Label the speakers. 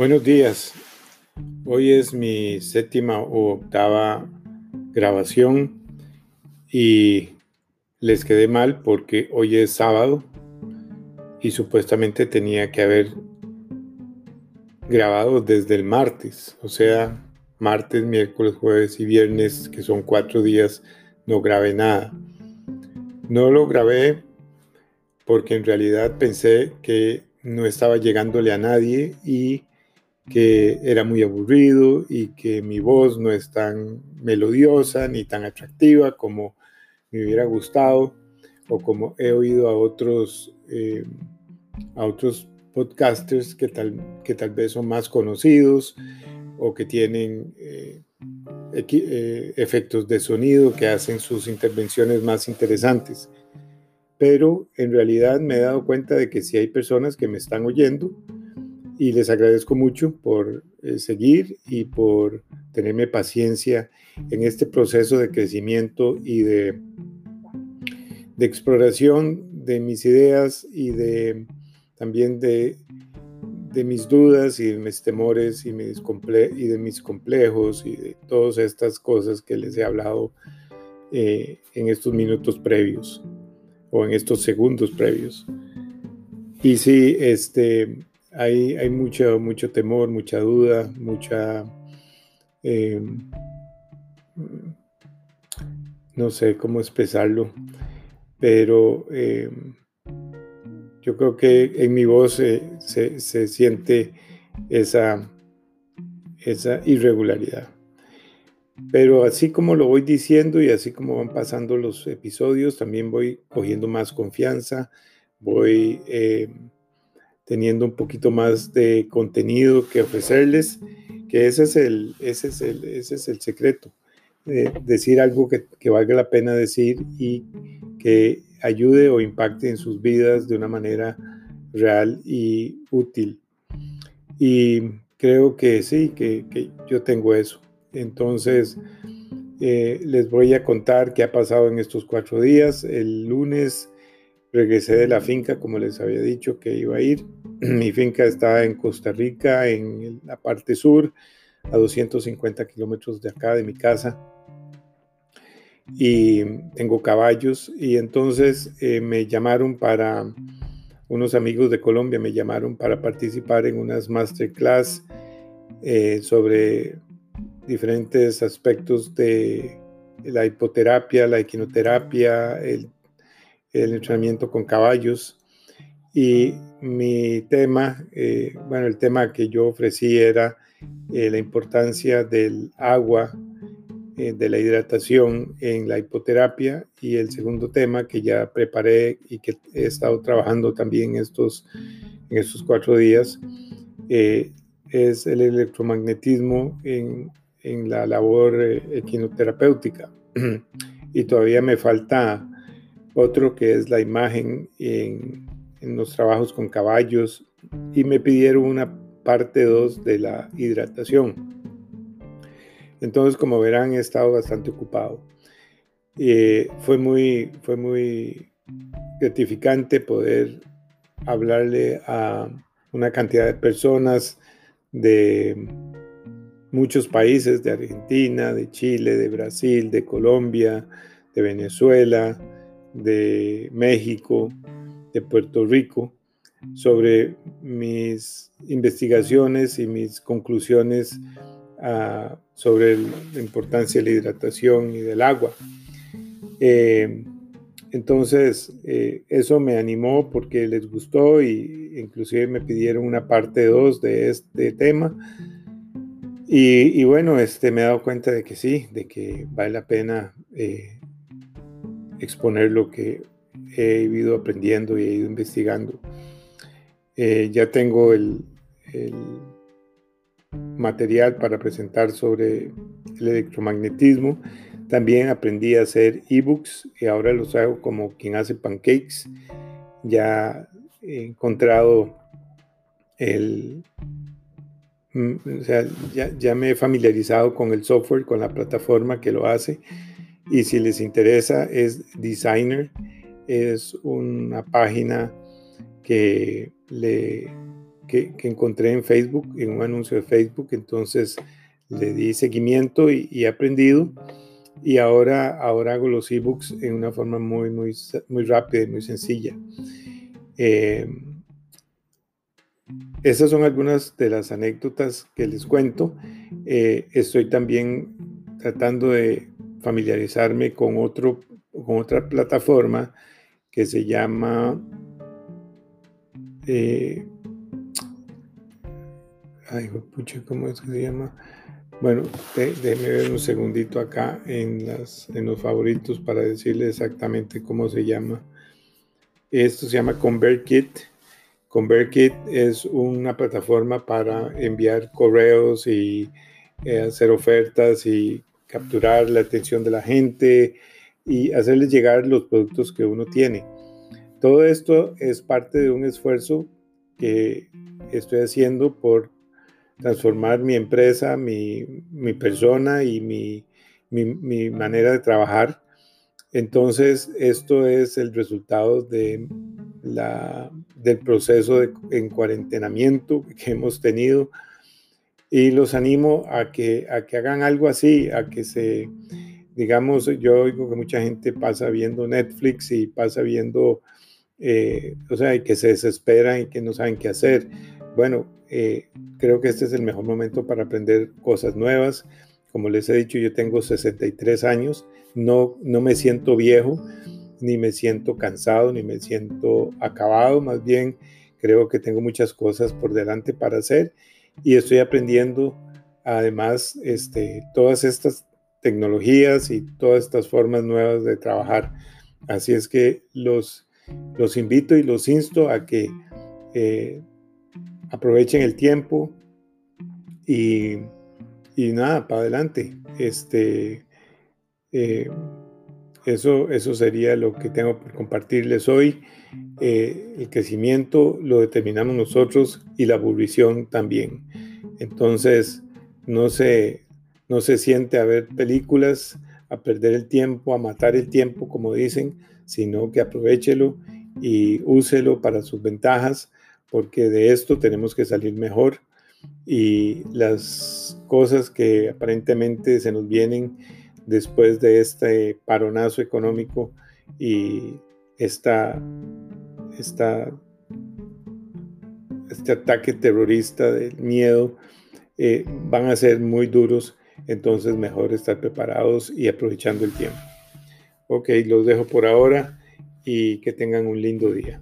Speaker 1: Buenos días. Hoy es mi séptima o octava grabación y les quedé mal porque hoy es sábado y supuestamente tenía que haber grabado desde el martes, o sea, martes, miércoles, jueves y viernes, que son cuatro días, no grabé nada. No lo grabé porque en realidad pensé que no estaba llegándole a nadie y que era muy aburrido y que mi voz no es tan melodiosa ni tan atractiva como me hubiera gustado o como he oído a otros, eh, a otros podcasters que tal, que tal vez son más conocidos o que tienen eh, eh, efectos de sonido que hacen sus intervenciones más interesantes. Pero en realidad me he dado cuenta de que si hay personas que me están oyendo, y les agradezco mucho por eh, seguir y por tenerme paciencia en este proceso de crecimiento y de, de exploración de mis ideas y de también de, de mis dudas y de mis temores y, mis y de mis complejos y de todas estas cosas que les he hablado eh, en estos minutos previos o en estos segundos previos. Y sí, este, hay, mucho, mucho temor, mucha duda, mucha... Em, no sé cómo expresarlo, pero em, yo creo que en mi voz se, siente esa, esa irregularidad. Pero así como lo voy diciendo y así como van pasando los episodios, también voy cogiendo más confianza, voy em, teniendo un poquito más de contenido que ofrecerles, que ese es el, ese es el, ese es el secreto. decir algo que, que, valga la pena decir y que ayude o impacte en sus vidas de una manera real y útil. Y creo que sí, que, que yo tengo eso. Entonces, eh, les voy a contar qué ha pasado en estos cuatro días. El lunes regresé de la finca, como les había dicho que iba a ir. Mi finca está en Costa Rica, en la parte sur, a 250 kilómetros de acá de mi casa. Y tengo caballos y entonces eh, me llamaron para, unos amigos de Colombia me llamaron para participar en unas masterclass eh, sobre diferentes aspectos de la hipoterapia, la equinoterapia, el el entrenamiento con caballos. Y mi tema, eh, bueno, el tema que yo ofrecí era eh, la importancia del agua, eh, de la hidratación en la hipoterapia. Y el segundo tema que ya preparé y que he estado trabajando también estos, en estos cuatro días es el electromagnetismo en, en la labor equinoterapéutica. y todavía me falta otro que es la imagen en, los trabajos con caballos y me pidieron una parte 2 de la hidratación. Entonces, como verán, he estado bastante ocupado. Eh, fue, muy, fue muy gratificante poder hablarle a una cantidad de personas de muchos países, de Argentina, de Chile, de Brasil, de Colombia, de Venezuela, de México, de Puerto Rico, sobre mis investigaciones y mis conclusiones ah, sobre la importancia de la hidratación y del agua. Eh, entonces, eh, eso me animó porque les gustó y inclusive me pidieron una parte 2 de este tema. Y, bueno, este, me he dado cuenta de que sí, de que vale la pena eh, exponer lo que he ido aprendiendo y he ido investigando. Eh, ya tengo el, material para presentar sobre el electromagnetismo. También aprendí a hacer ebooks y ahora los hago como quien hace pancakes. Ya he encontrado el... Mm, o sea, ya, ya me he familiarizado con el software, con la plataforma que lo hace y si les interesa, es Designer. Es una página que, le, que, encontré en Facebook, en un anuncio de Facebook. Entonces le di seguimiento y, he aprendido. Y ahora, ahora hago los ebooks en una forma muy, muy, muy rápida y muy sencilla. Eh, esas son algunas de las anécdotas que les cuento. Eh, estoy también tratando de familiarizarme con, otro, con otra plataforma que se llama eh, ay, pucha, ¿cómo es que se llama? Bueno, déjenme ver un segundito acá en, las, en los favoritos para decirle exactamente cómo se llama. Esto se llama ConvertKit. ConvertKit es una plataforma para enviar correos y eh, hacer ofertas y capturar la atención de la gente y hacerles llegar los productos que uno tiene. Todo esto es parte de un esfuerzo que estoy haciendo por transformar mi empresa, mi, persona y mi, manera de trabajar. Entonces, esto es el resultado de la, del proceso de encuarentenamiento que hemos tenido y los animo a que, a que hagan algo así, a que se, digamos, yo oigo que mucha gente pasa viendo Netflix y pasa viendo, eh, o sea, y que se desesperan y que no saben qué hacer. Bueno, eh, creo que este es el mejor momento para aprender cosas nuevas. Como les he dicho, yo tengo 63 años, no, no me siento viejo, ni me siento cansado, ni me siento acabado, más bien creo que tengo muchas cosas por delante para hacer y estoy aprendiendo además este, todas estas tecnologías y todas estas formas nuevas de trabajar. Así es que los, los invito y los insto a que eh, aprovechen el tiempo y, nada, para adelante. Este, eh, eso, eso sería lo que tengo por compartirles hoy. Eh, el crecimiento lo determinamos nosotros y la aburrición también. Entonces, no se, no se siente a ver películas, a perder el tiempo, a matar el tiempo, como dicen, sino que aprovechelo y úselo para sus ventajas porque de esto tenemos que salir mejor y las cosas que aparentemente se nos vienen después de este paronazo económico y esta, este ataque terrorista del miedo eh, van a ser muy duros, entonces mejor estar preparados y aprovechando el tiempo. Ok, los dejo por ahora y que tengan un lindo día.